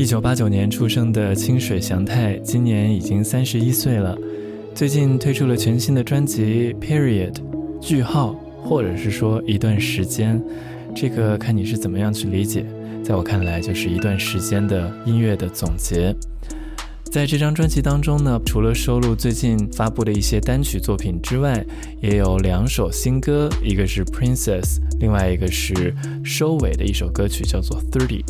一九八九年出生的清水翔太今年已经三十一岁了。最近推出了全新的专辑《Period》，句号，或者是说一段时间，这个看你是怎么样去理解。在我看来，就是一段时间的音乐的总结。在这张专辑当中呢，除了收录最近发布的一些单曲作品之外，也有两首新歌，一个是《Princess》，另外一个是收尾的一首歌曲，叫做《Thirty》。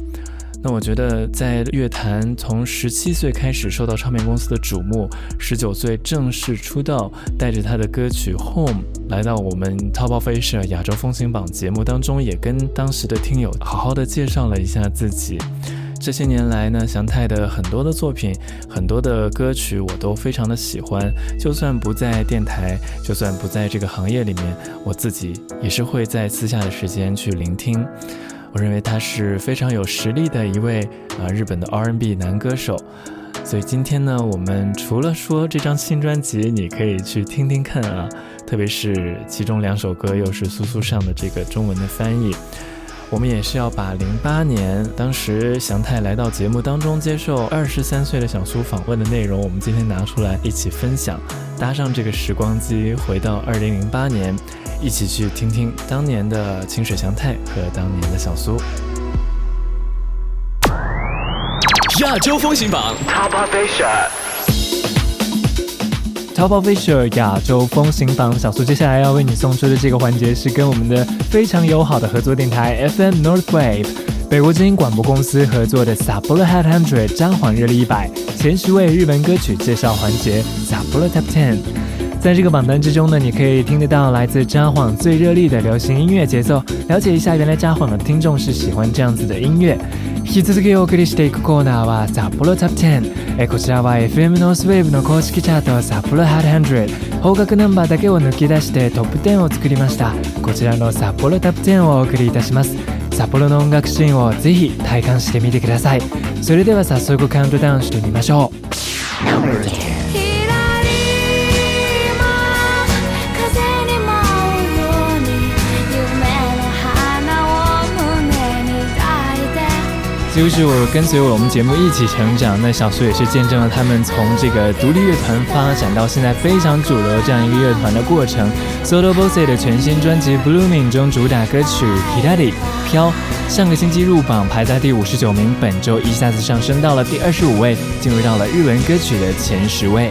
那我觉得，在乐坛从十七岁开始受到唱片公司的瞩目，十九岁正式出道，带着他的歌曲《Home》来到我们《Top Fashion 亚洲风行榜》节目当中，也跟当时的听友好好的介绍了一下自己。这些年来呢，翔太的很多的作品，很多的歌曲我都非常的喜欢。就算不在电台，就算不在这个行业里面，我自己也是会在私下的时间去聆听。我认为他是非常有实力的一位啊，日本的 R&B 男歌手。所以今天呢，我们除了说这张新专辑，你可以去听听看啊，特别是其中两首歌，又是苏苏上的这个中文的翻译。我们也是要把零八年当时翔太来到节目当中接受二十三岁的小苏访问的内容，我们今天拿出来一起分享，搭上这个时光机回到二零零八年，一起去听听当年的清水翔太和当年的小苏。亚洲风行榜 Top Asia，Top Asia 亚洲风行榜，小苏接下来要为你送出的这个环节是跟我们的。非常友好的合作电台 FM Northwave，北国精英广播公司合作的《s 撒波勒 Head Hundred》张煌热力一百前十位日本歌曲介绍环节《s a 撒 r 勒 Top Ten》。在这个榜单之中呢，你可以听得到来自札幌最热力的流行音乐节奏，了解一下原来札幌的听众是喜欢这样子的音乐。引き続きお送りしていくコーナーは札幌 Top 10えこちらは FM ノースウェーブの公式チャート札幌1 0 0方角ナンバーだけを抜き出してトップ10を作りましたこちらの札幌 Top 10をお送りいたします札幌の音楽シーンをぜひ体感してみてくださいそれでは早速カウントダウンしてみましょう就是我跟随我们节目一起成长，那小苏也是见证了他们从这个独立乐团发展到现在非常主流这样一个乐团的过程。s o d o b o s e 的全新专辑《Blooming》中主打歌曲《k i t a d i 飘》，上个星期入榜排在第五十九名，本周一下子上升到了第二十五位，进入到了日文歌曲的前十位。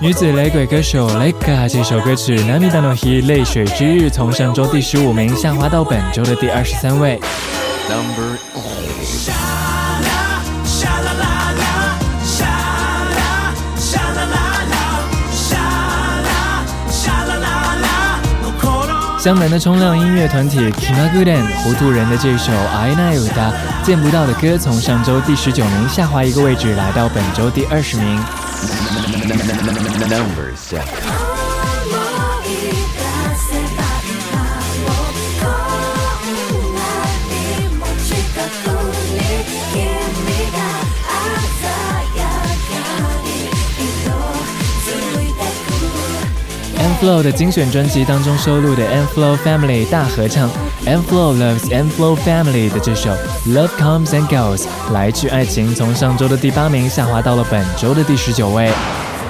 女子雷鬼歌手 Lecca 这首歌曲《Namida no h 泪水之日，从上周第十五名下滑到本周的第二十三位。江南的冲浪音乐团体 k i m a g u o e Dan《糊涂人的》这首《I n 爱那 i 他》见不到的歌，从上周第十九名下滑一个位置，来到本周第二十名。M n f l o w 的精选专辑当中收录的 M n f l o w Family 大合唱 m n f l o w loves M n f l o w Family 的这首 Love comes and goes 来去爱情，从上周的第八名下滑到了本周的第十九位。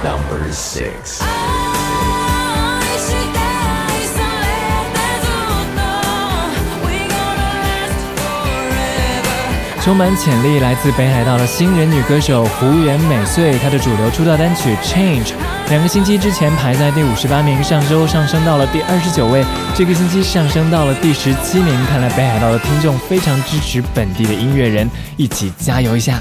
Number six。充满潜力，来自北海道的新人女歌手胡原美穗，她的主流出道单曲《Change》，两个星期之前排在第五十八名，上周上升到了第二十九位，这个星期上升到了第十七名。看来北海道的听众非常支持本地的音乐人，一起加油一下！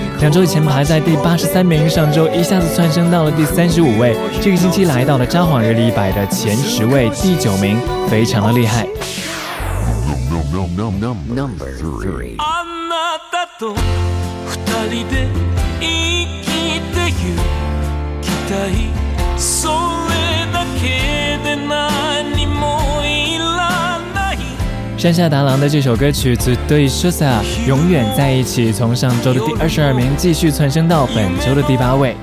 两周前排在第八十三名，上周一下子蹿升到了第三十五位，这个星期来到了《札幌日历》一百的前十位，第九名，非常的厉害。山下达郎的这首歌曲《s h u s a 永远在一起，从上周的第二十二名继续窜升到本周的第八位。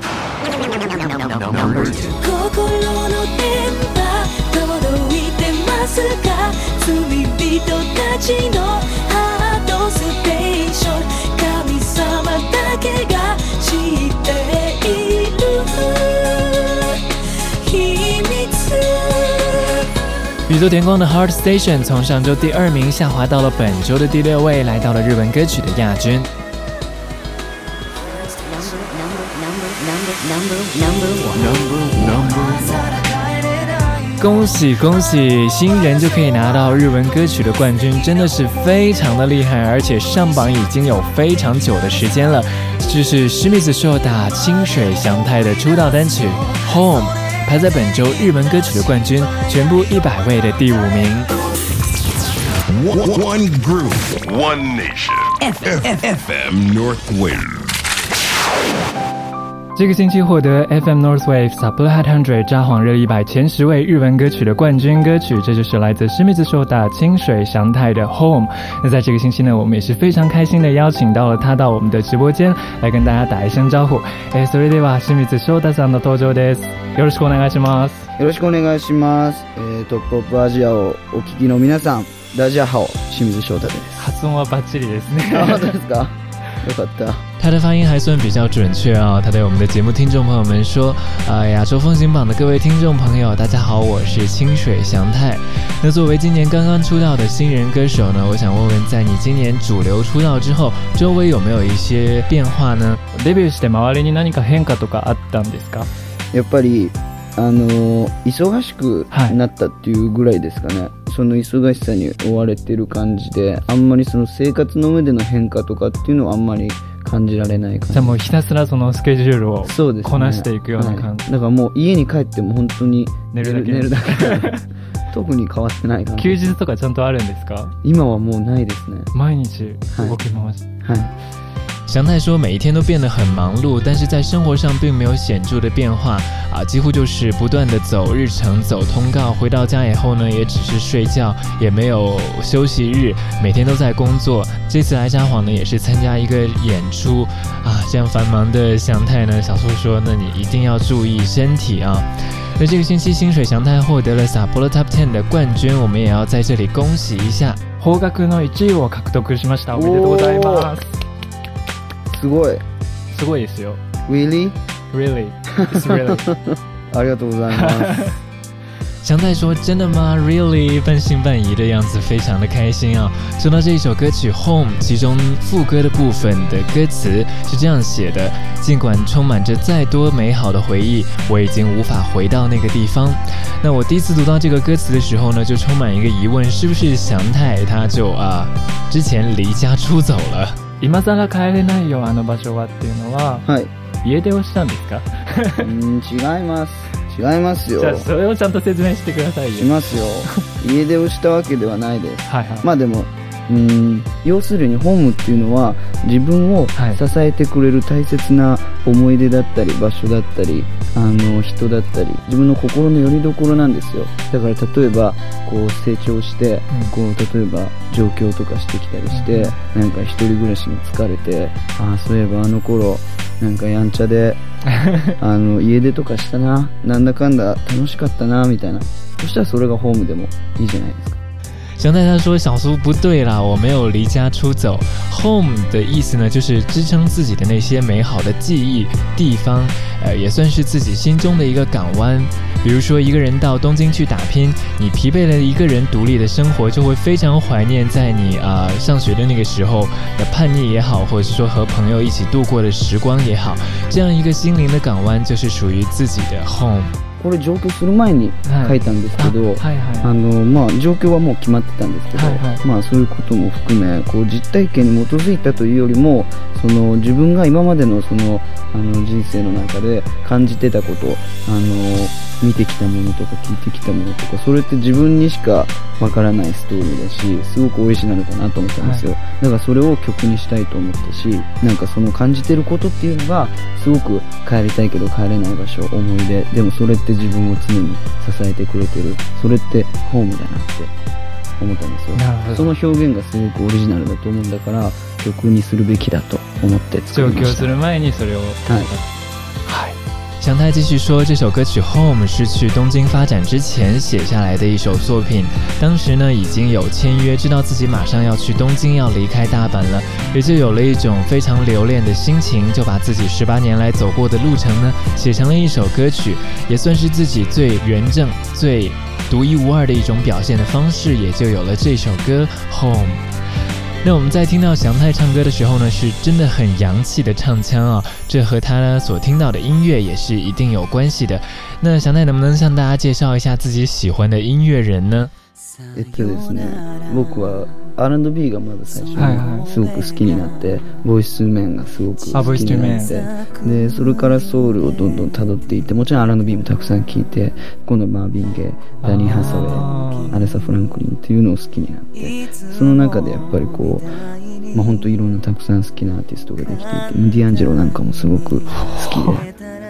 杰作田光的《Heart Station》从上周第二名下滑到了本周的第六位，来到了日文歌曲的亚军。恭喜恭喜！新人就可以拿到日文歌曲的冠军，真的是非常的厉害，而且上榜已经有非常久的时间了。这是史密斯·秀打清水祥太的出道单曲《Home》。排在本周热门歌曲的冠军，全部一百位的第五名。这个星期获得 FM Northwave Supply Hot Hundred 札幌热力百前十位日文歌曲的冠军歌曲，这就是来自施密斯寿大清水祥太的 Home。那在这个星期呢，我们也是非常开心的邀请到了他到我们的直播间来跟大家打一声招呼。哎，所以对吧，施密斯寿大さんの登場です。よろしくお願いします。よろしくお願いします。えー、トップオブアジアをお聞きの皆さん、ラジアハオ、清水翔太です。発音はバッチリですね。あ、本当ですか。好的，他的发音还算比较准确啊。他对我们的节目听众朋友们说：“啊，亚洲风行榜的各位听众朋友，大家好，我是清水祥太。那作为今年刚刚出道的新人歌手呢，我想问问，在你今年主流出道之后，周围有没有一些变化呢？”デビューして周りに何か変化とかあったんですか？やっぱり。あの忙しくなったっていうぐらいですかね、はい、その忙しさに追われてる感じであんまりその生活の上での変化とかっていうのはあんまり感じられないじゃあもうひたすらそのスケジュールをこなしていくような感じ、ねはい、だからもう家に帰っても本当に寝る寝るだけ 特に変わってないかな休日とかちゃんとあるんですか今はもうないですね毎日動き回し、はい、はい祥太说，每一天都变得很忙碌，但是在生活上并没有显著的变化啊，几乎就是不断的走日程、走通告。回到家以后呢，也只是睡觉，也没有休息日，每天都在工作。这次来札幌呢，也是参加一个演出啊。这样繁忙的祥太呢，小苏说，那你一定要注意身体啊。那这个星期，薪水祥太获得了撒泼罗 Top Ten 的冠军，我们也要在这里恭喜一下。すごい，すごい也すよ。Really, really, really. 阿里巴巴，谢谢。翔太说：“真的吗？”Really，半信半疑的样子，非常的开心啊。说到这一首歌曲《Home》，其中副歌的部分的歌词是这样写的：“尽管充满着再多美好的回忆，我已经无法回到那个地方。”那我第一次读到这个歌词的时候呢，就充满一个疑问：是不是翔太他就啊，之前离家出走了？今更帰れないよあの場所はっていうのは、はい、家出をしたんですかうん違います違いますよじゃあそれをちゃんと説明してくださいよしますよ 家出をしたわけではないですはい、はい、まあでもうん要するにホームっていうのは自分を支えてくれる大切な思い出だったり場所だったりあの人だったり自分の心の拠り所なんですよだから例えばこう成長して、こう例えば状況とかしてきたりして、なんか一人暮らしに疲れてああそういえばあの頃なんかやんちゃで あの家出とかしたななんだかんだ楽しかったなみたいなそしたらそれがホームでもいいじゃないですか蒋太太说：“小苏不对啦，我没有离家出走。Home 的意思呢，就是支撑自己的那些美好的记忆地方，呃，也算是自己心中的一个港湾。比如说，一个人到东京去打拼，你疲惫了，一个人独立的生活就会非常怀念，在你啊上学的那个时候，的叛逆也好，或者是说和朋友一起度过的时光也好，这样一个心灵的港湾，就是属于自己的 home。”これ上京する前に書いたんですけど、あのまあ状況はもう決まってたんですけど、はいはい、まあそういうことも含めこう実体験に基づいたというよりもその自分が今までのそのあの人生の中で感じてたことあの見てきたものとか聞いてきたものとかそれって自分にしかわからないストーリーだしすごく美味しいなのかなと思ったんですよ、はい、だからそれを曲にしたいと思ったしなんかその感じてることっていうのがすごく帰りたいけど帰れない場所思い出でもそれってって自分を常に支えてくれてるそれってホームだなって思ったんですよその表現がすごくオリジナルだと思うんだから曲にするべきだと思って作りました上京する前にそれをはい、はい强太继续说：“这首歌曲《Home》是去东京发展之前写下来的一首作品。当时呢，已经有签约，知道自己马上要去东京，要离开大阪了，也就有了一种非常留恋的心情，就把自己十八年来走过的路程呢，写成了一首歌曲，也算是自己最原正、最独一无二的一种表现的方式，也就有了这首歌《Home》。”那我们在听到祥太唱歌的时候呢，是真的很洋气的唱腔啊，这和他所听到的音乐也是一定有关系的。那祥太能不能向大家介绍一下自己喜欢的音乐人呢？えっとですね僕は R&B がまず最初すごく好きになって、はいはい、ボイス面がすごく好きになってでそれからソウルをどんどんたどっていってもちろん R&B もたくさん聴いて今度マービン・ゲイダニー・ハサウェイアレサ・フランクリンっていうのを好きになってその中でやっぱりこう、まあ、本当いろんなたくさん好きなアーティストができていてディアンジェロなんかもすごく好きで。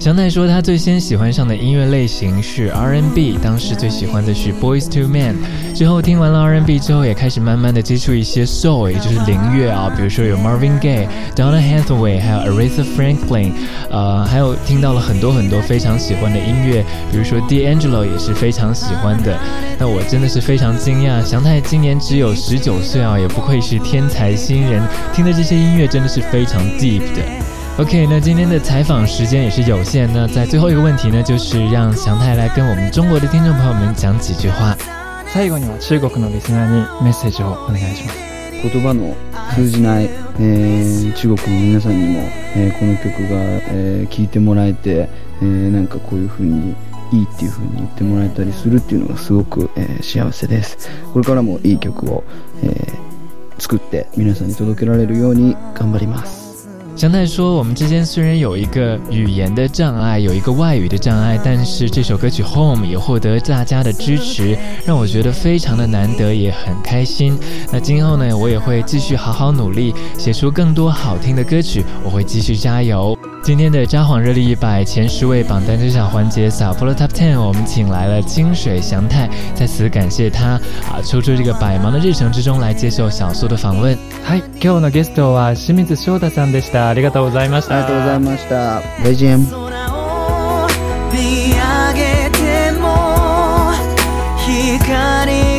祥奈说，他最先喜欢上的音乐类型是 R&B，当时最喜欢的是 Boys to Men。之后听完了 R&B 之后，也开始慢慢的接触一些 Soul，也就是灵乐啊，比如说有 Marvin Gaye、d o n n a Hathaway，还有 Aretha Franklin，呃，还有听到了很多很多非常喜欢的音乐，比如说 D'Angelo 也是非常喜欢的。那我真的是非常惊讶，祥太今年只有十九岁啊，也不愧是天才新人，听的这些音乐真的是非常 deep 的。OK，那今天的采访时间也是有限，那在最后一个问题呢，就是让祥太来跟我们中国的听众朋友们讲几句话。最後には中国のリスナーにメッセージをお願いします。言葉の通じない、えー、中国の皆さんにも、えー、この曲が、えー、聴いてもらえて、えー、なんかこういう風にいいっていう風に言ってもらえたりするっていうのがすごく、えー、幸せですこれからもいい曲を、えー、作って皆さんに届けられるように頑張ります翔太说：“我们之间虽然有一个语言的障碍，有一个外语的障碍，但是这首歌曲《Home》也获得大家的支持，让我觉得非常的难得，也很开心。那今后呢，我也会继续好好努力，写出更多好听的歌曲。我会继续加油。”今天的《札幌热力一百》前十位榜单揭晓环节，撒泼了 Top Ten，我们请来了清水翔太，在此感谢他啊抽出这个百忙的日程之中来接受小苏的访问。Hi，今日のゲストは清水翔太さんでした。ありがとうございました。ありがとうございました。レジェン。光